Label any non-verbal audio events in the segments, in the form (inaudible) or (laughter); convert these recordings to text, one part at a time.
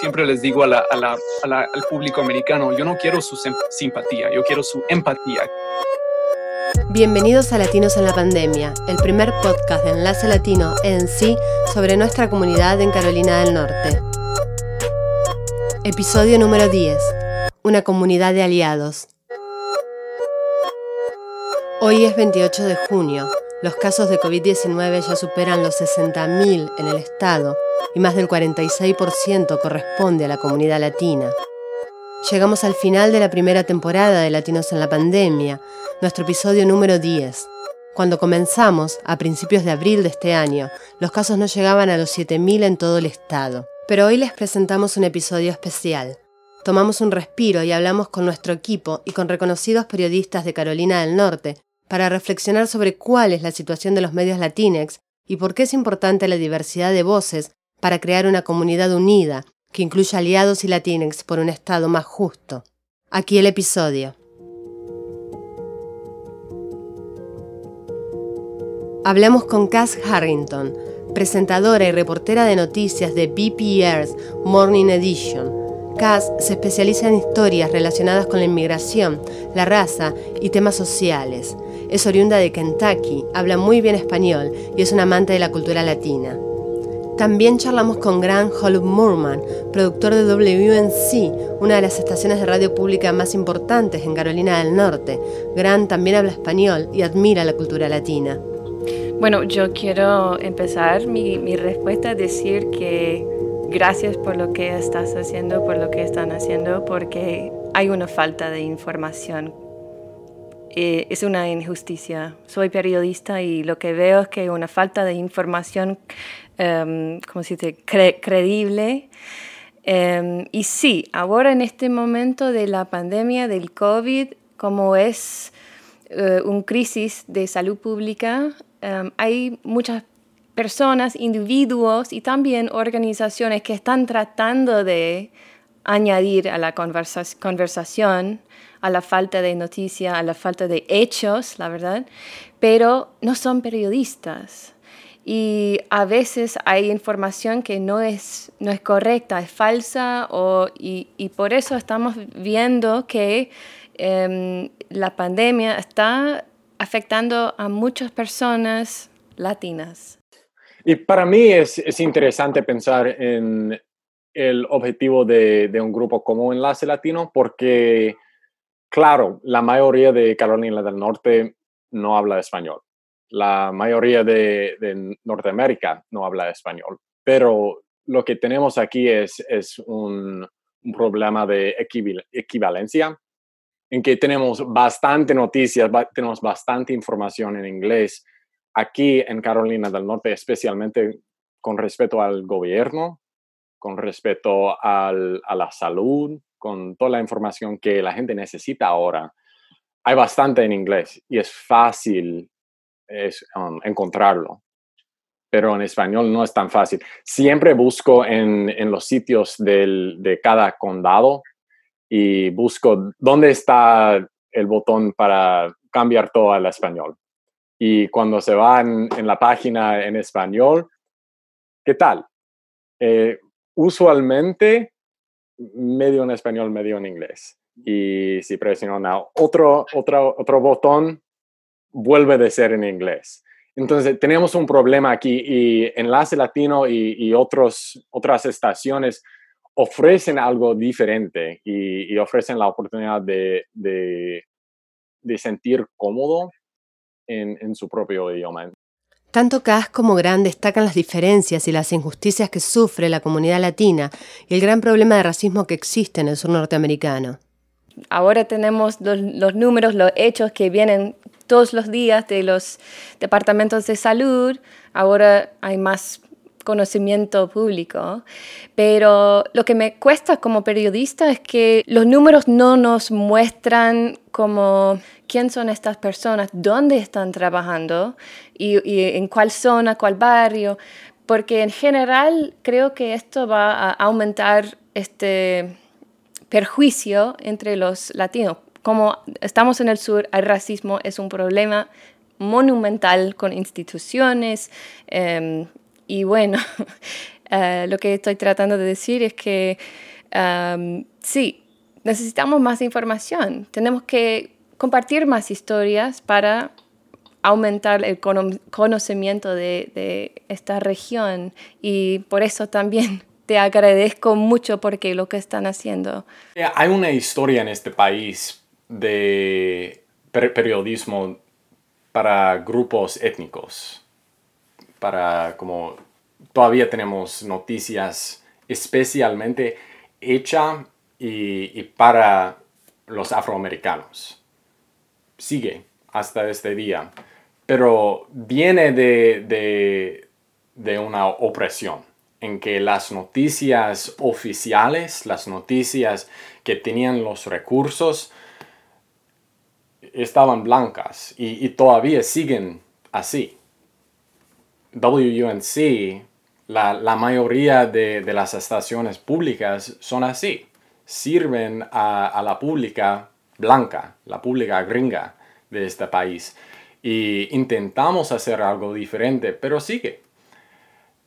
siempre les digo al público americano, yo no quiero su simpatía, yo quiero su empatía. Bienvenidos a Latinos en la Pandemia, el primer podcast de Enlace Latino en sí sobre nuestra comunidad en Carolina del Norte. Episodio número 10. Una comunidad de aliados. Hoy es 28 de junio. Los casos de COVID-19 ya superan los 60.000 en el estado y más del 46% corresponde a la comunidad latina. Llegamos al final de la primera temporada de Latinos en la Pandemia, nuestro episodio número 10. Cuando comenzamos, a principios de abril de este año, los casos no llegaban a los 7.000 en todo el estado. Pero hoy les presentamos un episodio especial. Tomamos un respiro y hablamos con nuestro equipo y con reconocidos periodistas de Carolina del Norte para reflexionar sobre cuál es la situación de los medios latinex y por qué es importante la diversidad de voces para crear una comunidad unida que incluya aliados y latinex por un Estado más justo. Aquí el episodio. Hablamos con Cass Harrington, presentadora y reportera de noticias de BPR's Morning Edition. Cass se especializa en historias relacionadas con la inmigración, la raza y temas sociales. Es oriunda de Kentucky, habla muy bien español y es un amante de la cultura latina. También charlamos con Grant Holub Moorman, productor de WNC, una de las estaciones de radio pública más importantes en Carolina del Norte. Grant también habla español y admira la cultura latina. Bueno, yo quiero empezar mi, respuesta a decir que gracias por lo que estás haciendo, por lo que están haciendo, porque hay una falta de información eh, es una injusticia. Soy periodista y lo que veo es que una falta de información, um, ¿cómo se dice?, creíble. Em, y sí, ahora en este momento de la pandemia del COVID, como es uh, una crisis de salud pública, em, hay muchas personas, individuos y también organizaciones que están tratando de añadir a la conversación a la falta de noticia, a la falta de hechos, la verdad, pero no son periodistas. Y a veces hay información que no es, no es correcta, es falsa, o, y, y por eso estamos viendo que em, la pandemia está afectando a muchas personas latinas. Y para mí es, es interesante pensar en el objetivo de, de, un grupo como Enlace Latino porque Claro, la mayoría de Carolina del Norte no habla español. La mayoría de, Norteamérica no habla español. Pero lo que tenemos aquí es, un, problema de equivalencia, en que tenemos bastante noticias, tenemos bastante información en inglés aquí en Carolina del Norte, especialmente con respecto al gobierno, con respecto a la salud, con toda la información que la gente necesita ahora, hay bastante en inglés y es fácil um, encontrarlo, pero en español no es tan fácil. Siempre busco en, los sitios de cada condado y busco dónde está el botón para cambiar todo al español. Y cuando se va en, la página en español, ¿qué tal? Eh, usualmente medio en español, medio en inglés. Y si presiona otro, otro, otro botón, vuelve de ser en inglés. Entonces, tenemos un problema aquí y Enlace Latino y, otros, otras estaciones ofrecen algo diferente y, ofrecen la oportunidad de, de, sentir cómodo en, en, su propio idioma. Tanto Cas como Gran destacan las diferencias y las injusticias que sufre la comunidad latina y el gran problema de racismo que existe en el sur norteamericano. Ahora tenemos los, números, los hechos que vienen todos los días de los departamentos de salud. Ahora hay más conocimiento público, pero lo que me cuesta como periodista es que los números no nos muestran como quién son estas personas, dónde están trabajando y, en cuál zona, cuál barrio, porque en general creo que esto va a aumentar este perjuicio entre los latinos. Como estamos en el sur, el racismo es un problema monumental con instituciones, em, y bueno, (laughs) Eh, lo que estoy tratando de decir es que sí, necesitamos más información. Tenemos que compartir más historias para aumentar el conocimiento de, esta región y por eso también te agradezco mucho porque lo que están haciendo. Eh, hay una historia en este país de periodismo para grupos étnicos, para como todavía tenemos noticias especialmente hecha y para los afroamericanos. Sigue hasta este día, pero viene de, de, una opresión en que las noticias oficiales, las noticias que tenían los recursos, estaban blancas y, todavía siguen así. WUNC, la, mayoría de, las estaciones públicas son así. Sirven a la pública blanca, la pública gringa de este país. Y intentamos hacer algo diferente, pero sigue.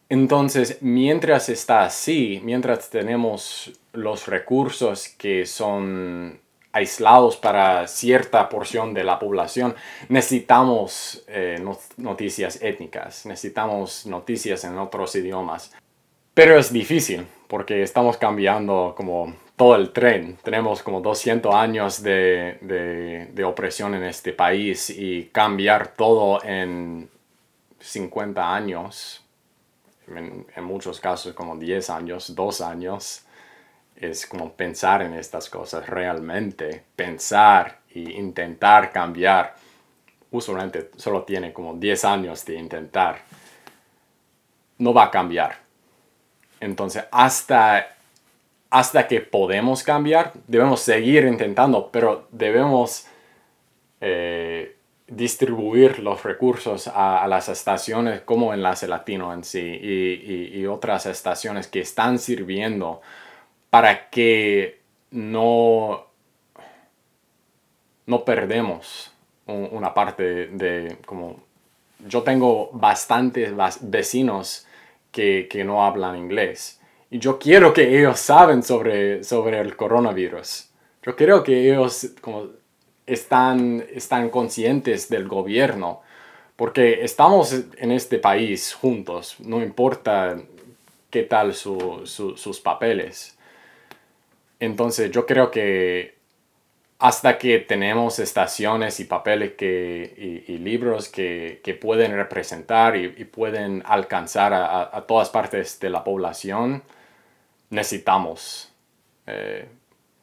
Entonces, mientras está así, mientras tenemos los recursos que son aislados para cierta porción de la población, necesitamos eh, noticias étnicas, necesitamos noticias en otros idiomas. Pero es difícil porque estamos cambiando como todo el tren. Tenemos como 200 años de, de, opresión en este país y cambiar todo en 50 años, en, en, muchos casos como 10 años, 2 años, es como pensar en estas cosas realmente, pensar e intentar cambiar. Usualmente solo tiene como 10 años de intentar. No va a cambiar. Entonces, hasta hasta que podemos cambiar, debemos seguir intentando, pero debemos eh, distribuir los recursos a, las estaciones como Enlace Latino en sí y, otras estaciones que están sirviendo para que no, no perdemos una parte de, como yo tengo bastantes vecinos que, que no hablan inglés y yo quiero que ellos saben sobre, sobre el coronavirus. Yo creo que ellos como están, están conscientes del gobierno, porque estamos en este país juntos, no importa qué tal sus papeles. Entonces yo creo que hasta que tenemos estaciones y papeles que, y, libros que, que, pueden representar y, pueden alcanzar a, a, todas partes de la población, necesitamos eh,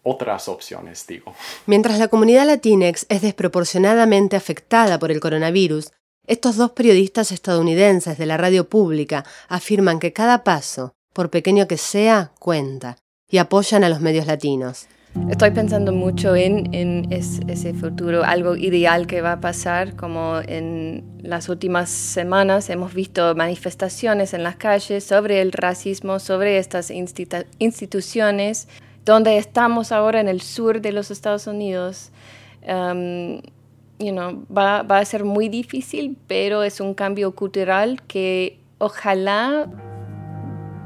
otras opciones, digo. Mientras la comunidad latinex es desproporcionadamente afectada por el coronavirus, estos dos periodistas estadounidenses de la radio pública afirman que cada paso, por pequeño que sea, cuenta y apoyan a los medios latinos. Estoy pensando mucho en, ese futuro, algo ideal que va a pasar, como en las últimas semanas hemos visto manifestaciones en las calles sobre el racismo, sobre estas instituciones, donde estamos ahora en el sur de los Estados Unidos. Um, va, va a ser muy difícil, pero es un cambio cultural que ojalá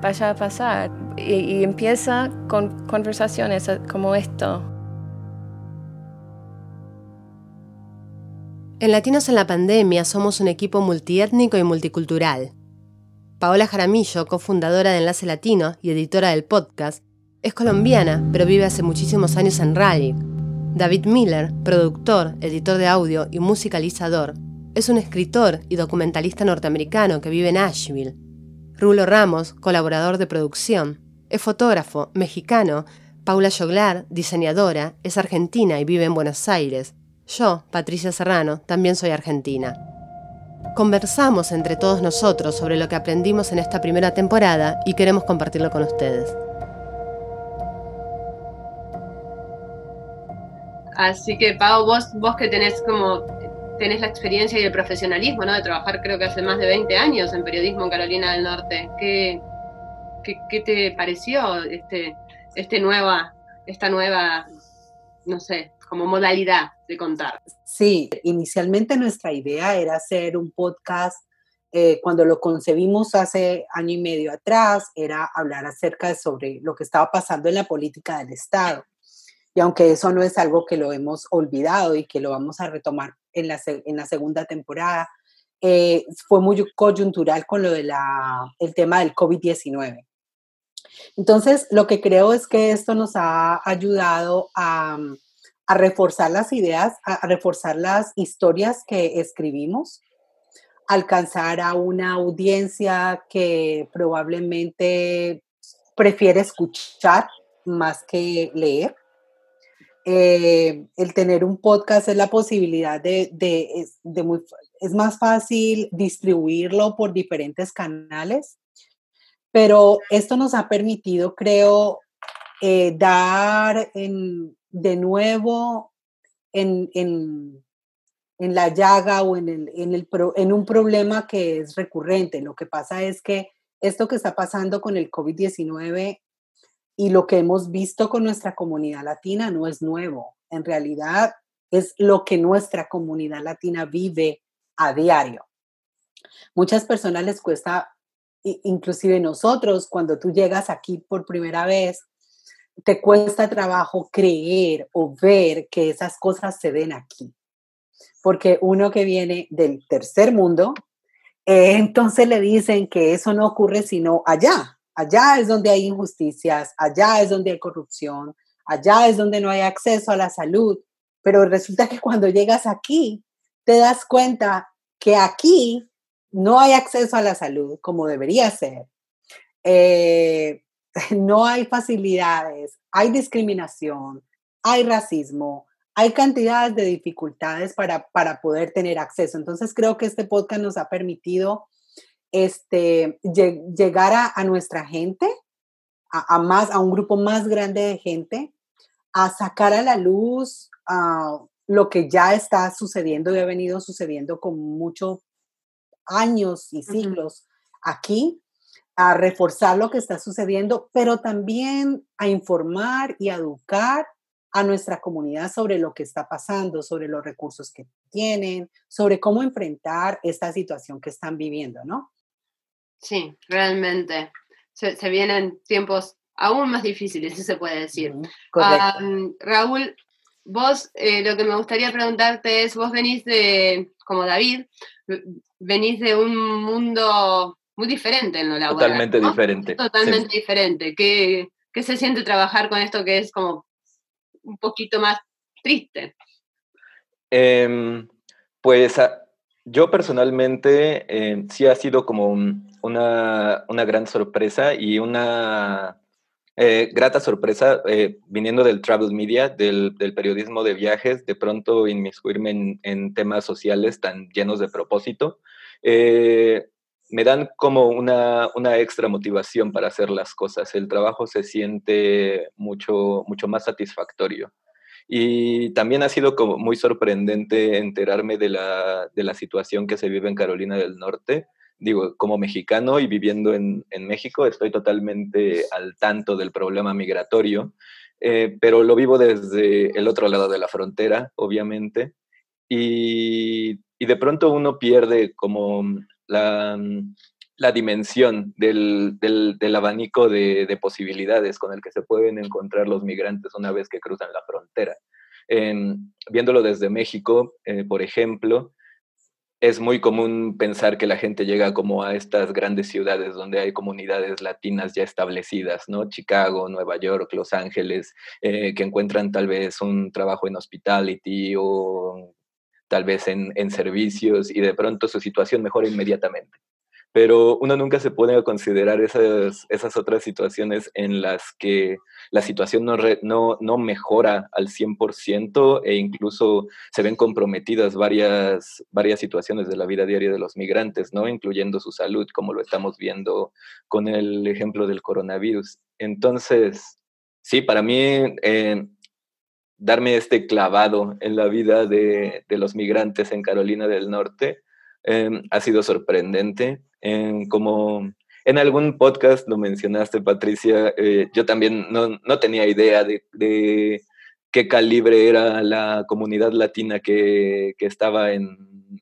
vaya a pasar. Y, empieza con conversaciones como esto. En Latinos en la Pandemia somos un equipo multiétnico y multicultural. Paola Jaramillo, cofundadora de Enlace Latino y editora del podcast, es colombiana, pero vive hace muchísimos años en Raleigh. David Miller, productor, editor de audio y musicalizador, es un escritor y documentalista norteamericano que vive en Asheville. Rulo Ramos, colaborador de producción, es fotógrafo, mexicano. Paula Joglar, diseñadora, es argentina y vive en Buenos Aires. Yo, Patricia Serrano, también soy argentina. Conversamos entre todos nosotros sobre lo que aprendimos en esta primera temporada y queremos compartirlo con ustedes. Así que, Pau, vos, vos que tenés como tenés la experiencia y el profesionalismo, ¿no? De trabajar creo que hace más de 20 años en periodismo en Carolina del Norte. ¿Qué, qué, te pareció este, este nueva, esta nueva, no sé, como modalidad de contar? Sí, inicialmente nuestra idea era hacer un podcast eh, cuando lo concebimos hace año y medio atrás, era hablar acerca de sobre lo que estaba pasando en la política del Estado. Y aunque eso no es algo que lo hemos olvidado y que lo vamos a retomar en la, en la segunda temporada, eh, fue muy coyuntural con lo del el tema del COVID-19. Entonces, lo que creo es que esto nos ha ayudado a reforzar las ideas, a, reforzar las historias que escribimos, alcanzar a una audiencia que probablemente prefiere escuchar más que leer. Eh, el tener un podcast es la posibilidad de, de, es más fácil distribuirlo por diferentes canales, pero esto nos ha permitido, creo, eh, dar de nuevo en, la llaga o en, el, en un problema que es recurrente. Lo que pasa es que esto que está pasando con el COVID-19 y lo que hemos visto con nuestra comunidad latina no es nuevo. En realidad es lo que nuestra comunidad latina vive a diario. Muchas personas les cuesta, inclusive nosotros, cuando tú llegas aquí por primera vez, te cuesta trabajo creer o ver que esas cosas se den aquí. Porque uno que viene del tercer mundo, eh, entonces le dicen que eso no ocurre sino allá. Allá es donde hay injusticias, allá es donde hay corrupción, allá es donde no hay acceso a la salud. Pero resulta que cuando llegas aquí, te das cuenta que aquí no hay acceso a la salud como debería ser. Eh, (laughs) no hay facilidades, hay discriminación, hay racismo, hay cantidades de dificultades para, para poder tener acceso. Entonces creo que este podcast nos ha permitido este, llegar a, nuestra gente, a, más, a un grupo más grande de gente, a sacar a la luz lo que ya está sucediendo y ha venido sucediendo con muchos años y siglos aquí, a reforzar lo que está sucediendo, pero también a informar y a educar a nuestra comunidad sobre lo que está pasando, sobre los recursos que tienen, sobre cómo enfrentar esta situación que están viviendo, ¿no? Sí, realmente. Se, vienen tiempos aún más difíciles, si se puede decir. Raúl, vos, eh, lo que me gustaría preguntarte es, vos venís de, como David, venís de un mundo muy diferente en lo laboral. Totalmente diferente. Totalmente diferente. ¿Qué, ¿Qué, se siente trabajar con esto que es como un poquito más triste? Em, pues ah, yo personalmente em, sí ha sido como una, una, gran sorpresa y una eh, grata sorpresa eh, viniendo del travel media, del, del, periodismo de viajes, de pronto inmiscuirme en, en temas sociales tan llenos de propósito. Eh, me dan como una, una, extra motivación para hacer las cosas. El trabajo se siente mucho, mucho más satisfactorio. Y también ha sido como muy sorprendente enterarme de la, de la situación que se vive en Carolina del Norte. Digo, como mexicano y viviendo en, en México, estoy totalmente al tanto del problema migratorio, eh, pero lo vivo desde el otro lado de la frontera, obviamente. Y, y de pronto uno pierde como la, la dimensión del, del, abanico de, de, posibilidades con el que se pueden encontrar los migrantes una vez que cruzan la frontera. viéndolo desde México, eh, por ejemplo, es muy común pensar que la gente llega como a estas grandes ciudades donde hay comunidades latinas ya establecidas, ¿no? Chicago, Nueva York, Los Ángeles, eh, que encuentran tal vez un trabajo en hospitality o tal vez en, en servicios y de pronto su situación mejora inmediatamente. Pero uno nunca se pone a considerar esas, esas otras situaciones en las que la situación no, no, no mejora al 100% e incluso se ven comprometidas varias, varias situaciones de la vida diaria de los migrantes, ¿no? incluyendo su salud, como lo estamos viendo con el ejemplo del coronavirus. Entonces, sí, para mí eh, darme este clavado en la vida de, los migrantes en Carolina del Norte em, ha sido sorprendente. Como en algún podcast lo mencionaste, Patricia, eh, yo también no, tenía idea de, qué calibre era la comunidad latina que, estaba en,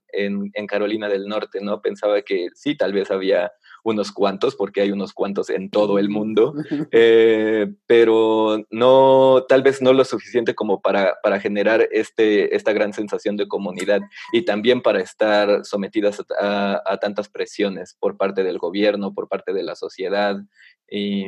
en, en, Carolina del Norte, ¿no? Pensaba que sí, tal vez había unos cuantos, porque hay unos cuantos en todo el mundo, (laughs) eh, pero no, tal vez no lo suficiente como para, para generar este, esta gran sensación de comunidad y también para estar sometidas a, tantas presiones por parte del gobierno, por parte de la sociedad y,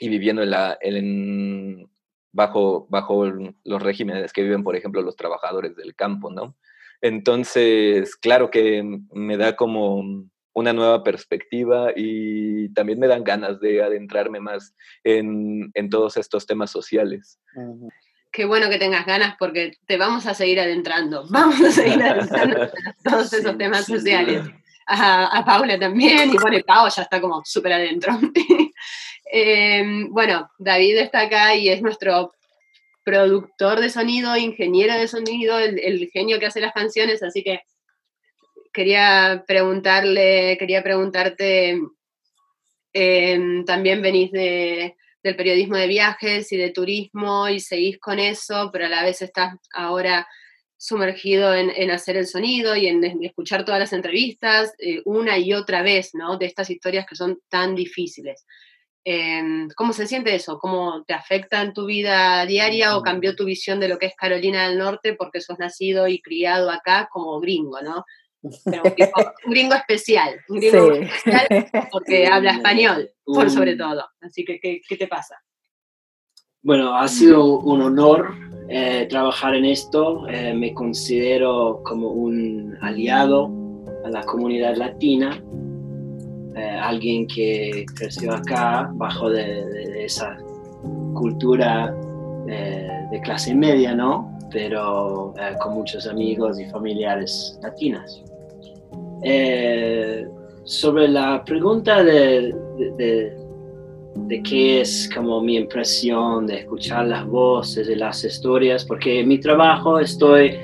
y viviendo en la, en, bajo, bajo los regímenes que viven, por ejemplo, los trabajadores del campo, ¿no? Entonces, claro que me da como una nueva perspectiva y también me dan ganas de adentrarme más en, en todos estos temas sociales. Qué bueno que tengas ganas porque te vamos a seguir adentrando, (laughs) vamos a seguir adentrando en todos esos temas sociales. A, a, Paula también, y bueno, Pau ya está como súper adentro. (laughs) Em, bueno, David está acá y es nuestro productor de sonido, ingeniero de sonido, el, el genio que hace las canciones, así que quería preguntarle, quería preguntarte, em, también venís de, del periodismo de viajes y de turismo y seguís con eso, pero a la vez estás ahora sumergido en, hacer el sonido y en, escuchar todas las entrevistas eh, una y otra vez, ¿no? De estas historias que son tan difíciles. Em, ¿Cómo se siente eso? ¿Cómo te afecta en tu vida diaria o cambió tu visión de lo que es Carolina del Norte porque sos nacido y criado acá como gringo, ¿no? Un, gringo, especial, un gringo especial porque habla (laughs) español, por sobre todo. Así que, ¿qué, te pasa? Bueno, ha sido un honor eh, trabajar en esto. Eh, me considero como un aliado a la comunidad latina, eh, alguien que creció acá bajo de, esa cultura de clase media, ¿no? Pero con muchos amigos y familiares latinas. Eh, sobre la pregunta de, de, qué es como mi impresión de escuchar las voces de las historias, porque en mi trabajo estoy,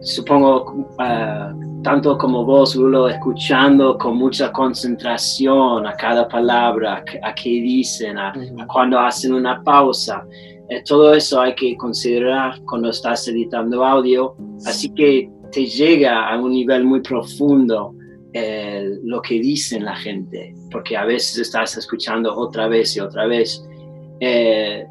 supongo, ah, tanto como vos, escuchando con mucha concentración a cada palabra, a, qué dicen, a, cuando hacen una pausa. Eh, todo eso hay que considerar cuando estás editando audio, así que te llega a un nivel muy profundo lo que dicen la gente, porque a veces estás escuchando otra vez y otra vez. Eh,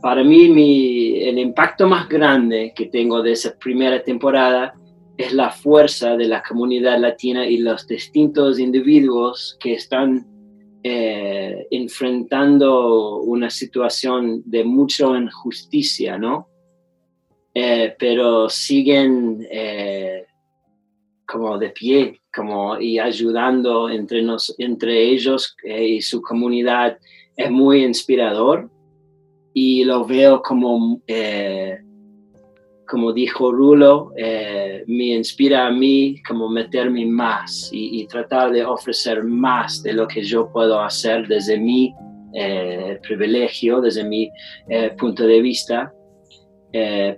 para mí, el impacto más grande que tengo de esa primera temporada es la fuerza de la comunidad latina y los distintos individuos que están eh, enfrentando una situación de mucha injusticia, ¿no? Eh, pero siguen como de pie, y ayudando entre, ellos eh, y su comunidad es muy inspirador y lo veo como, eh, como dijo Rulo, eh, me inspira a mí como meterme más y, tratar de ofrecer más de lo que yo puedo hacer desde mi privilegio, desde mi punto de vista.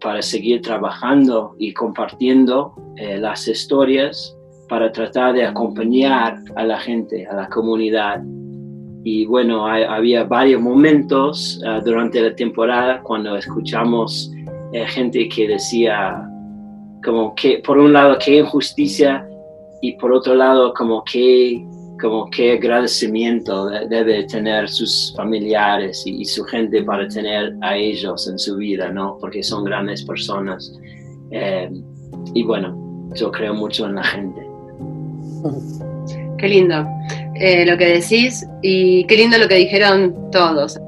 para seguir trabajando y compartiendo las historias para tratar de acompañar a la gente, a la comunidad. Y bueno, había varios momentos ah, durante la temporada cuando escuchamos eh, gente que decía como que, por un lado, qué injusticia y por otro lado, como que como qué agradecimiento debe tener sus familiares y, su gente para tener a ellos en su vida, ¿no? Porque son grandes personas. Eh, y bueno, yo creo mucho en la gente. Qué lindo eh, lo que decís y qué lindo lo que dijeron todos.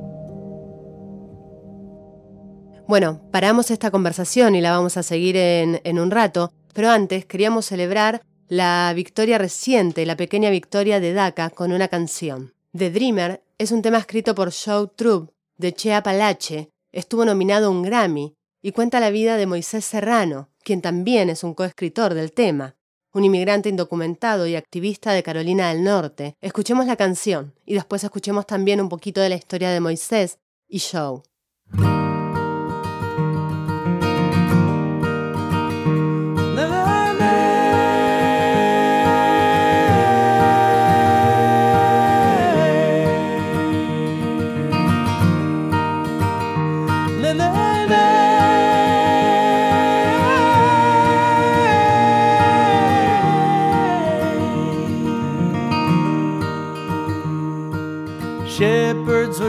Bueno, paramos esta conversación y la vamos a seguir en, un rato, pero antes queríamos celebrar la victoria reciente, la pequeña victoria de Daka con una canción. The Dreamer es un tema escrito por Joe Trub de Chea Palache, estuvo nominado a un Grammy y cuenta la vida de Moisés Serrano, quien también es un coescritor del tema un inmigrante indocumentado y activista de Carolina del Norte. Escuchemos la canción y después escuchemos también un poquito de la historia de Moisés y Joe.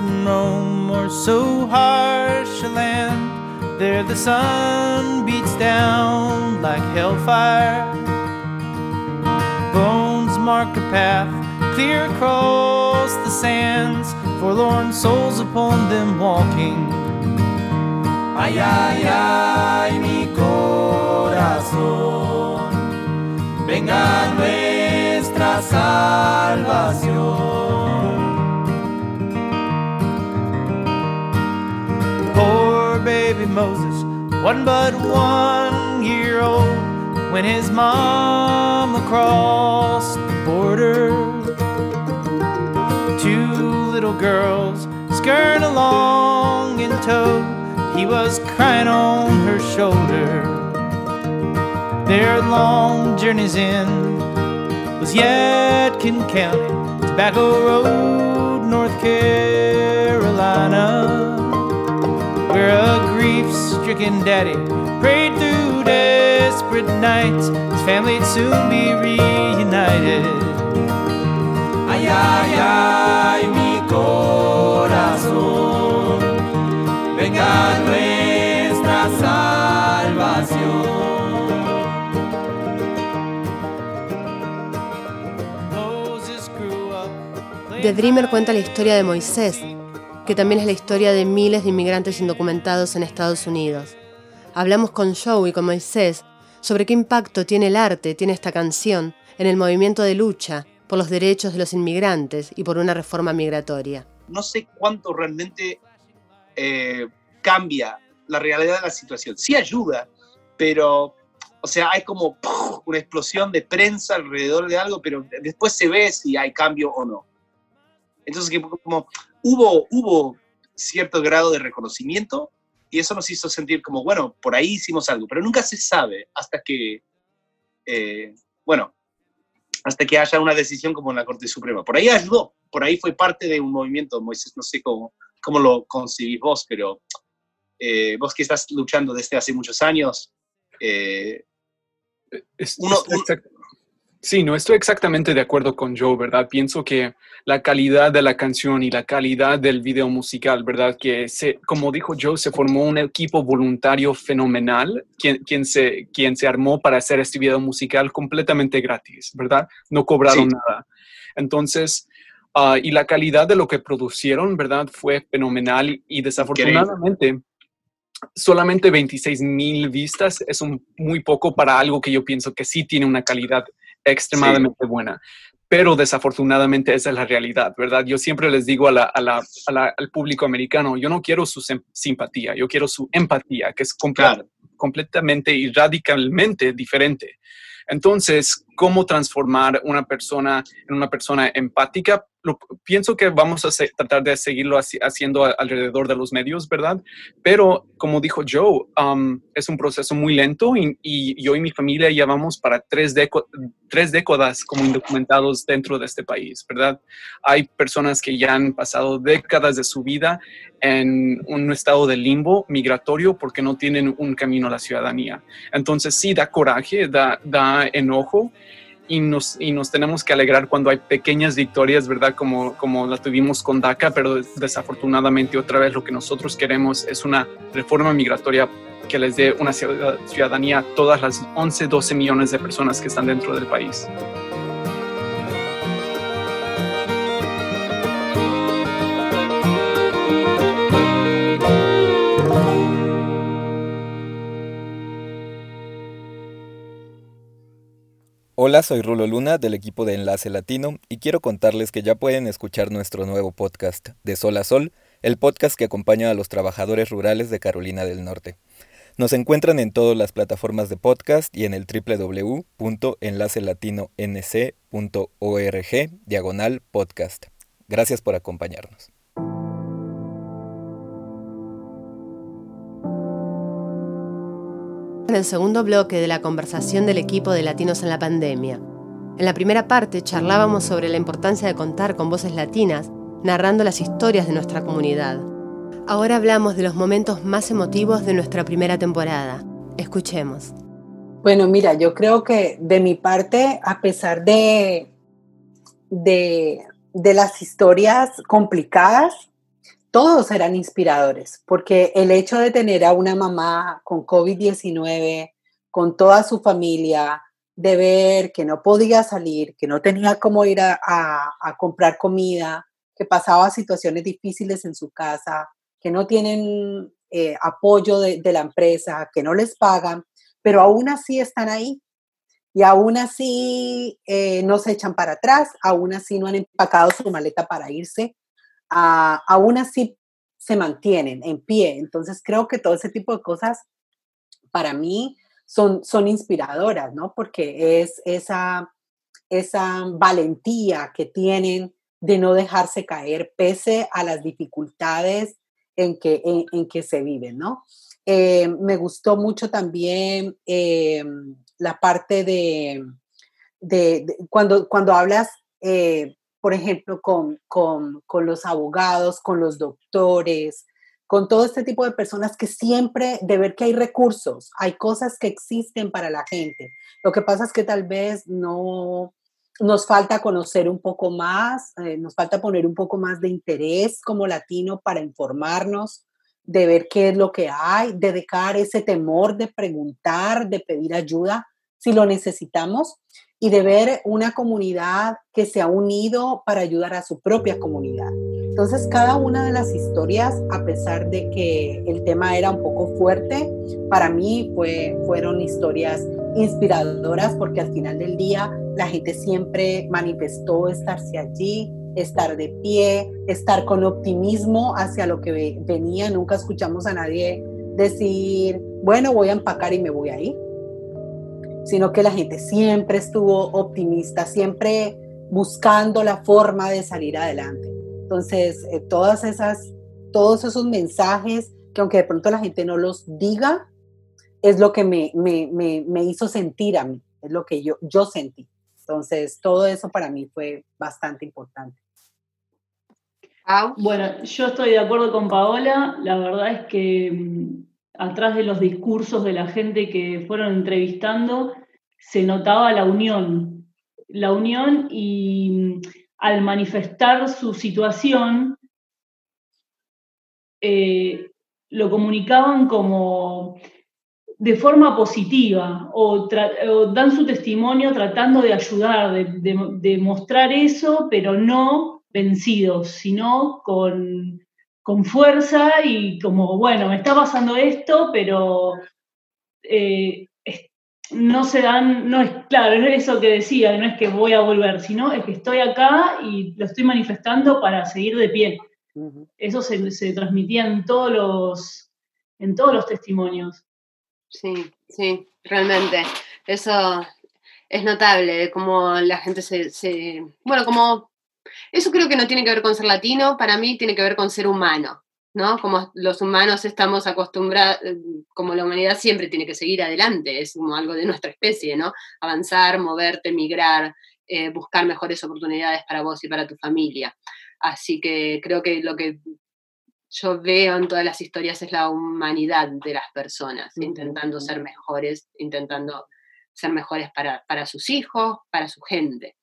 Wouldn't roam or so harsh a land. There the sun beats down like hellfire. Bones mark a path clear across the sands, forlorn souls upon them walking. Ay, ay, ay, mi corazón, venga nuestra salvación. Moses wasn't but one year old when his mama crossed the border. Two little girls skirting along in tow. He was crying on her shoulder. Their long journey's end was Yadkin County, Tobacco Road, North Carolina where a grief-stricken daddy prayed through desperate nights. His family'd soon be reunited. Ay, ay, ay, mi corazón, venga nuestra salvación. The Dreamer cuenta la historia de Moisés, que también es la historia de miles de inmigrantes indocumentados en Estados Unidos. Hablamos con Joe y con Moisés sobre qué impacto tiene el arte, tiene esta canción, en el movimiento de lucha por los derechos de los inmigrantes y por una reforma migratoria. No sé cuánto realmente eh, cambia la realidad de la situación. Sí ayuda, pero, o sea, hay como una explosión de prensa alrededor de algo, pero después se ve si hay cambio o no. Entonces, como hubo, hubo cierto grado de reconocimiento y eso nos hizo sentir como, bueno, por ahí hicimos algo, pero nunca se sabe hasta que, eh, bueno, hasta que haya una decisión como en la Corte Suprema. Por ahí ayudó, por ahí fue parte de un movimiento, Moisés, no sé cómo, cómo lo concibís vos, pero eh, vos que estás luchando desde hace muchos años, eh, uno, Sí, no estoy exactamente de acuerdo con Joe, ¿verdad? Pienso que la calidad de la canción y la calidad del video musical, ¿verdad? Que se, como dijo Joe, se formó un equipo voluntario fenomenal, quien, quien, se, quien se armó para hacer este video musical completamente gratis, ¿verdad? No cobraron nada. Entonces, uh, y la calidad de lo que producieron, ¿verdad? Fue fenomenal y desafortunadamente solamente 26 mil vistas es un, muy poco para algo que yo pienso que sí tiene una calidad extremadamente buena. Pero desafortunadamente esa es la realidad, ¿verdad? Yo siempre les digo a la, a la, al público americano, yo no quiero su simpatía, yo quiero su empatía, que es completamente y radicalmente diferente. Entonces, ¿cómo transformar una persona en una persona empática? Lo, pienso que vamos a tratar de seguirlo haciendo alrededor de los medios, ¿verdad? Pero, como dijo Joe, um, es un proceso muy lento y, yo y mi familia ya vamos para tres, tres décadas como indocumentados dentro de este país, ¿verdad? Hay personas que ya han pasado décadas de su vida en un estado de limbo migratorio porque no tienen un camino a la ciudadanía. Entonces, sí, da coraje, da, da enojo y nos, y nos tenemos que alegrar cuando hay pequeñas victorias, ¿verdad? Como, como la tuvimos con DACA, pero desafortunadamente otra vez lo que nosotros queremos es una reforma migratoria que les dé una ciudadanía a todas las 11, 12 millones de personas que están dentro del país. Hola, soy Rulo Luna del equipo de Enlace Latino y quiero contarles que ya pueden escuchar nuestro nuevo podcast, De Sol a Sol, el podcast que acompaña a los trabajadores rurales de Carolina del Norte. Nos encuentran en todas las plataformas de podcast y en el www.enlacelatino.nc.org diagonal podcast. Gracias por acompañarnos. En el segundo bloque de la conversación del equipo de Latinos en la Pandemia. En la primera parte charlábamos sobre la importancia de contar con voces latinas, narrando las historias de nuestra comunidad. Ahora hablamos de los momentos más emotivos de nuestra primera temporada. Escuchemos. Bueno, mira, yo creo que de mi parte, a pesar de, de de las historias complicadas, todos eran inspiradores, porque el hecho de tener a una mamá con COVID-19, con toda su familia, de ver que no podía salir, que no tenía cómo ir a, comprar comida, que pasaba situaciones difíciles en su casa, que no tienen eh, apoyo de, la empresa, que no les pagan, pero aún así están ahí. Y aún así eh, no se echan para atrás, aún así no han empacado su maleta para irse, aún así se mantienen en pie. Entonces creo que todo ese tipo de cosas para mí son, son inspiradoras, ¿no? Porque es esa, esa valentía que tienen de no dejarse caer pese a las dificultades en que, en, que se viven, ¿no? Eh, me gustó mucho también eh, la parte de, cuando, cuando hablas, eh, por ejemplo, con, con, con, los abogados, con los doctores, con todo este tipo de personas que siempre de ver que hay recursos, hay cosas que existen para la gente. Lo que pasa es que tal vez no nos falta conocer un poco más, eh, nos falta poner un poco más de interés como latino para informarnos, de ver qué es lo que hay, de dejar ese temor de preguntar, de pedir ayuda si lo necesitamos y de ver una comunidad que se ha unido para ayudar a su propia comunidad. Entonces, cada una de las historias, a pesar de que el tema era un poco fuerte, para mí fue, fueron historias inspiradoras porque al final del día la gente siempre manifestó estarse allí, estar de pie, estar con optimismo hacia lo que venía. Nunca escuchamos a nadie decir, bueno, voy a empacar y me voy ahí, sino que la gente siempre estuvo optimista, siempre buscando la forma de salir adelante. Entonces, eh, todas esas, todos esos mensajes que aunque de pronto la gente no los diga, es lo que me, me, me, hizo sentir a mí, es lo que yo, yo sentí. Entonces, todo eso para mí fue bastante importante. Bueno, yo estoy de acuerdo con Paola. La verdad es que mm, atrás de los discursos de la gente que fueron entrevistando, se notaba la unión. La unión y mm, al manifestar su situación, eh, lo comunicaban como de forma positiva o, dan su testimonio tratando de ayudar, de, mostrar eso, pero no vencidos, sino con, fuerza y como, bueno, me está pasando esto, pero eh, no se dan, no es claro, no es eso que decía, no es que voy a volver, sino es que estoy acá y lo estoy manifestando para seguir de pie. Eso se, transmitía en todos los, en todos los testimonios. Sí, sí, realmente. Eso es notable, como la gente se, se, Bueno, como... Eso creo que no tiene que ver con ser latino, para mí tiene que ver con ser humano. ¿no? Como los humanos estamos acostumbrados, como la humanidad siempre tiene que seguir adelante, es como algo de nuestra especie, ¿no? Avanzar, moverte, migrar, eh, buscar mejores oportunidades para vos y para tu familia. Así que creo que lo que yo veo en todas las historias es la humanidad de las personas, intentando ser mejores, intentando ser mejores para, para sus hijos, para su gente.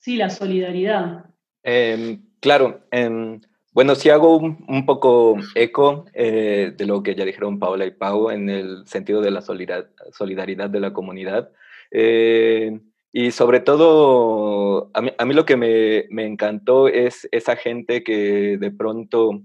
Sí, la solidaridad. Em, claro, em, bueno, si hago un, poco eco eh, de lo que ya dijeron Paola y Pau en el sentido de la solidaridad de la comunidad. Eh, y sobre todo, a mí, lo que me, me, encantó es esa gente que de pronto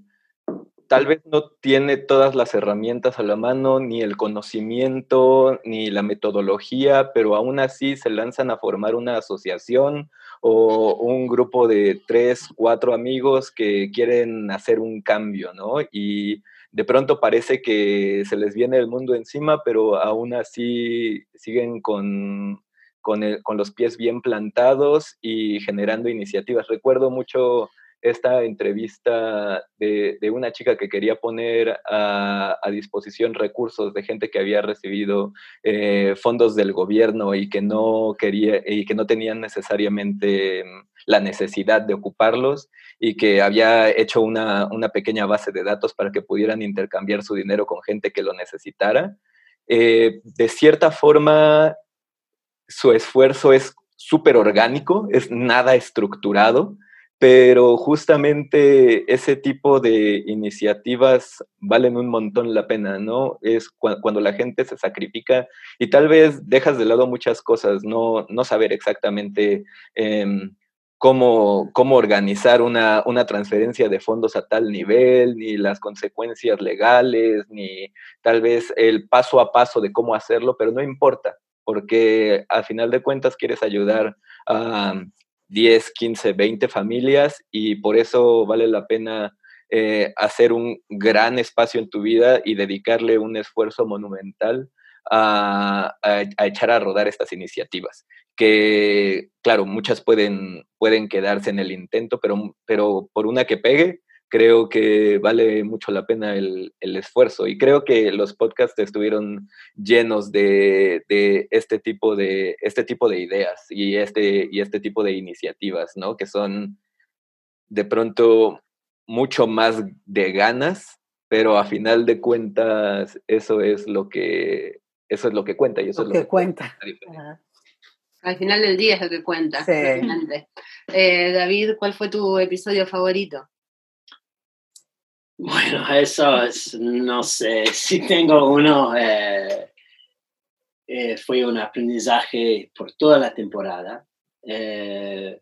tal vez no tiene todas las herramientas a la mano, ni el conocimiento, ni la metodología, pero aún así se lanzan a formar una asociación o un grupo de tres, cuatro amigos que quieren hacer un cambio, ¿no? Y de pronto parece que se les viene el mundo encima, pero aún así siguen con, con, con los pies bien plantados y generando iniciativas. Recuerdo mucho esta entrevista de, una chica que quería poner a, disposición recursos de gente que había recibido eh, fondos del gobierno y que no quería y que no tenían necesariamente mm, la necesidad de ocuparlos y que había hecho una, pequeña base de datos para que pudieran intercambiar su dinero con gente que lo necesitara. Eh, de cierta forma, su esfuerzo es súper orgánico, es nada estructurado pero justamente ese tipo de iniciativas valen un montón la pena, ¿no? Es cuando la gente se sacrifica y tal vez dejas de lado muchas cosas, no, no saber exactamente em, cómo, cómo organizar una, una, transferencia de fondos a tal nivel, ni las consecuencias legales, ni tal vez el paso a paso de cómo hacerlo, pero no importa, porque al final de cuentas quieres ayudar a 10, 15, 20 familias y por eso vale la pena eh, hacer un gran espacio en tu vida y dedicarle un esfuerzo monumental a, echar a rodar estas iniciativas. Que, claro, muchas pueden, pueden quedarse en el intento, pero, pero por una que pegue, creo que vale mucho la pena el, esfuerzo. Y creo que los podcasts estuvieron llenos de, este, tipo de este tipo de ideas y este, y este tipo de iniciativas, ¿no? Que son de pronto mucho más de ganas, pero a final de cuentas eso es lo que eso es lo que cuenta y eso es lo que, cuenta. Al final del día es lo que cuenta. Eh, David, ¿cuál fue tu episodio favorito? Bueno, eso es, no sé, (laughs) si tengo uno, eh, eh, fue un aprendizaje por toda la temporada. Eh,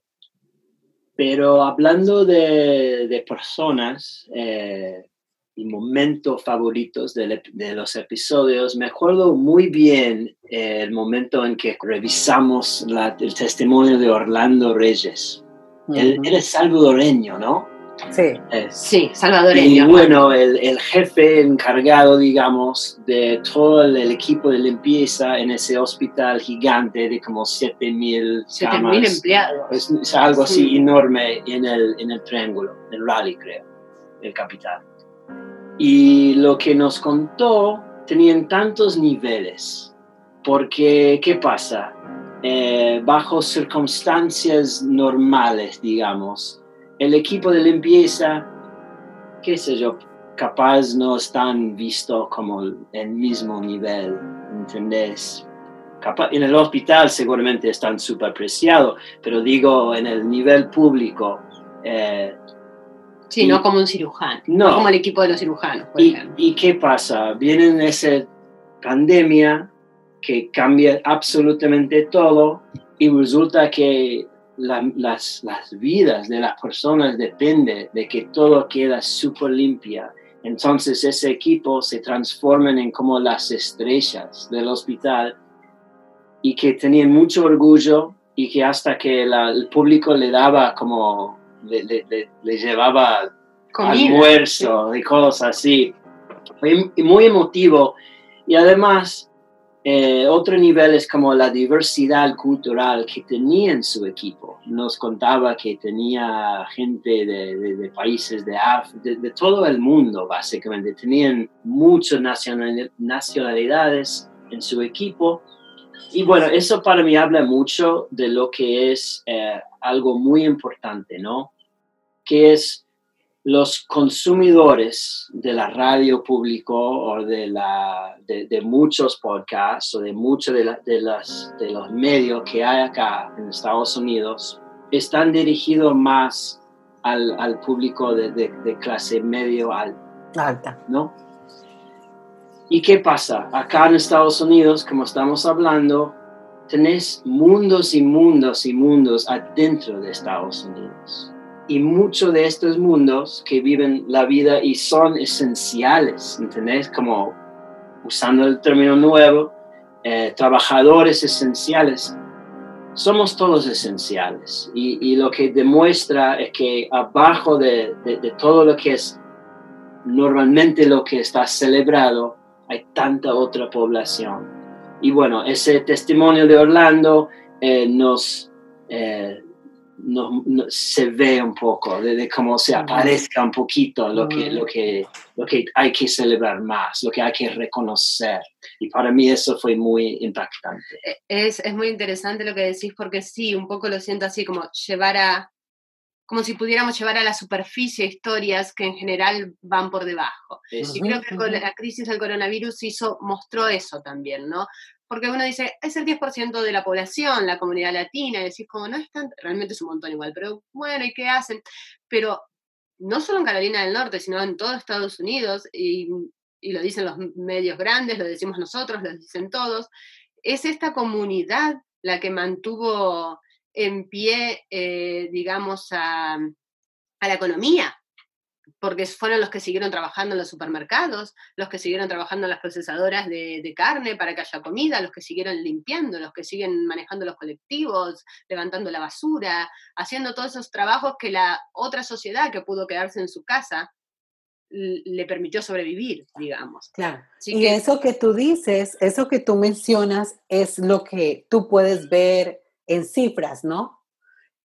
pero hablando de, de personas y momentos favoritos de, de, los episodios, me acuerdo muy bien el momento en que revisamos el testimonio de Orlando Reyes. él, él, es salvadoreño, ¿no? Sí, eh, sí, salvadoreño. Y bueno, el, el, jefe encargado, digamos, de todo el, equipo de limpieza en ese hospital gigante de como 7.000 mil empleados. Es, algo así enorme en el, en el triángulo, el rally, creo, el capital. Y lo que nos contó tenían tantos niveles, porque, ¿qué pasa? Eh, bajo circunstancias normales, digamos, el equipo de limpieza, qué sé yo, capaz no están visto como el mismo nivel, ¿entendés? en el hospital seguramente están súper apreciados, pero digo en el nivel público. Eh, sí, no como un cirujano, no, como el equipo de los cirujanos. y, ¿Y qué pasa? Viene esa pandemia que cambia absolutamente todo y resulta que las, las, vidas de las personas depende de que todo queda súper limpia. Entonces ese equipo se transforma en como las estrellas del hospital y que tenían mucho orgullo y que hasta que el público le daba como, le, le, llevaba almuerzo y cosas así. Fue muy emotivo y además eh, otro nivel es como la diversidad cultural que tenía en su equipo. Nos contaba que tenía gente de, países de, de, de, todo el mundo, básicamente. Tenían muchas nacionalidades en su equipo. Y bueno, eso para mí habla mucho de lo que es eh, algo muy importante, ¿no? Que es los consumidores de la radio público o de, la, de, muchos podcasts o de muchos de, de, las, de los medios que hay acá en Estados Unidos están dirigidos más al, al público de, clase medio alta, ¿no? ¿Y qué pasa? Acá en Estados Unidos, como estamos hablando, tenés mundos y mundos y mundos adentro de Estados Unidos y muchos de estos mundos que viven la vida y son esenciales, ¿entendés? Como usando el término nuevo, eh, trabajadores esenciales. Somos todos esenciales y, lo que demuestra es que abajo de, todo lo que es normalmente lo que está celebrado, hay tanta otra población. Y bueno, ese testimonio de Orlando eh, nos, eh, no, se ve un poco, de, cómo se aparezca un poquito lo que, lo, que, lo que hay que celebrar más, lo que hay que reconocer. Y para mí eso fue muy impactante. E, es, es muy interesante lo que decís porque sí, un poco lo siento así como llevar a, como si pudiéramos llevar a la superficie historias que en general van por debajo. Y creo que la crisis del coronavirus hizo, mostró eso también, ¿no? Porque uno dice, es el 10% de la población, la comunidad latina, y decís como, no es tan, realmente es un montón igual, pero bueno, ¿y qué hacen? Pero no solo en Carolina del Norte, sino en todo Estados Unidos, y, lo dicen los medios grandes, lo decimos nosotros, lo dicen todos, es esta comunidad la que mantuvo en pie, eh, digamos, a, a la economía, porque fueron los que siguieron trabajando en los supermercados, los que siguieron trabajando en las procesadoras de, carne para que haya comida, los que siguieron limpiando, los que siguen manejando los colectivos, levantando la basura, haciendo todos esos trabajos que la otra sociedad que pudo quedarse en su casa le permitió sobrevivir, digamos. Claro. y eso que tú dices, eso que tú mencionas es lo que tú puedes ver en cifras, ¿no?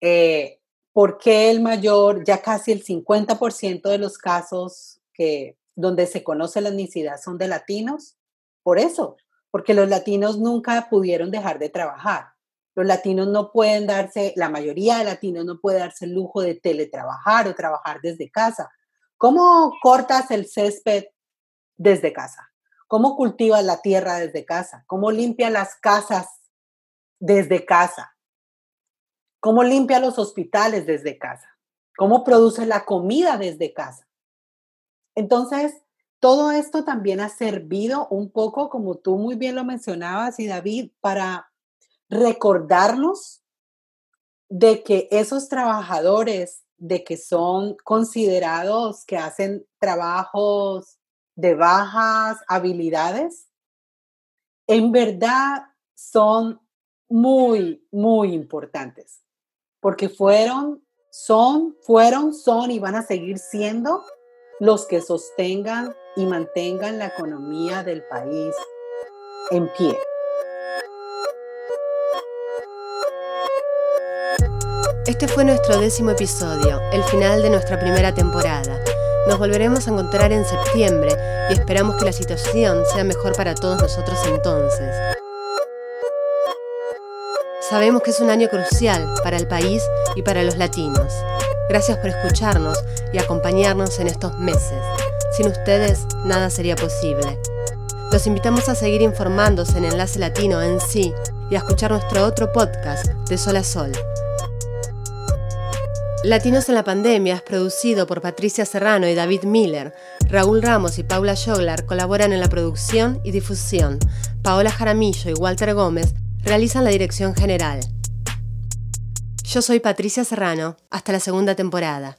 Eh, ¿Por qué el mayor, ya casi el 50% de los casos que, donde se conoce la etnicidad son de latinos? Por eso, porque los latinos nunca pudieron dejar de trabajar. Los latinos no pueden darse, la mayoría de latinos no puede darse el lujo de teletrabajar o trabajar desde casa. ¿Cómo cortas el césped desde casa? ¿Cómo cultivas la tierra desde casa? ¿Cómo limpias las casas desde casa? Cómo limpia los hospitales desde casa, cómo produce la comida desde casa. Entonces, todo esto también ha servido un poco, como tú muy bien lo mencionabas, y David, para recordarnos de que esos trabajadores, de que son considerados que hacen trabajos de bajas habilidades, en verdad son muy, muy importantes porque fueron, son, fueron, son y van a seguir siendo los que sostengan y mantengan la economía del país en pie. Este fue nuestro décimo episodio, el final de nuestra primera temporada. Nos volveremos a encontrar en septiembre y esperamos que la situación sea mejor para todos nosotros entonces. Sabemos que es un año crucial para el país y para los latinos. Gracias por escucharnos y acompañarnos en estos meses. Sin ustedes, nada sería posible. Los invitamos a seguir informándose en Enlace Latino en sí y a escuchar nuestro otro podcast, De Sol a Sol. Latinos en la Pandemia es producido por Patricia Serrano y David Miller. Raúl Ramos y Paula Joglar colaboran en la producción y difusión. Paola Jaramillo y Walter Gómez realizan la dirección general. Yo soy Patricia Serrano, hasta la segunda temporada.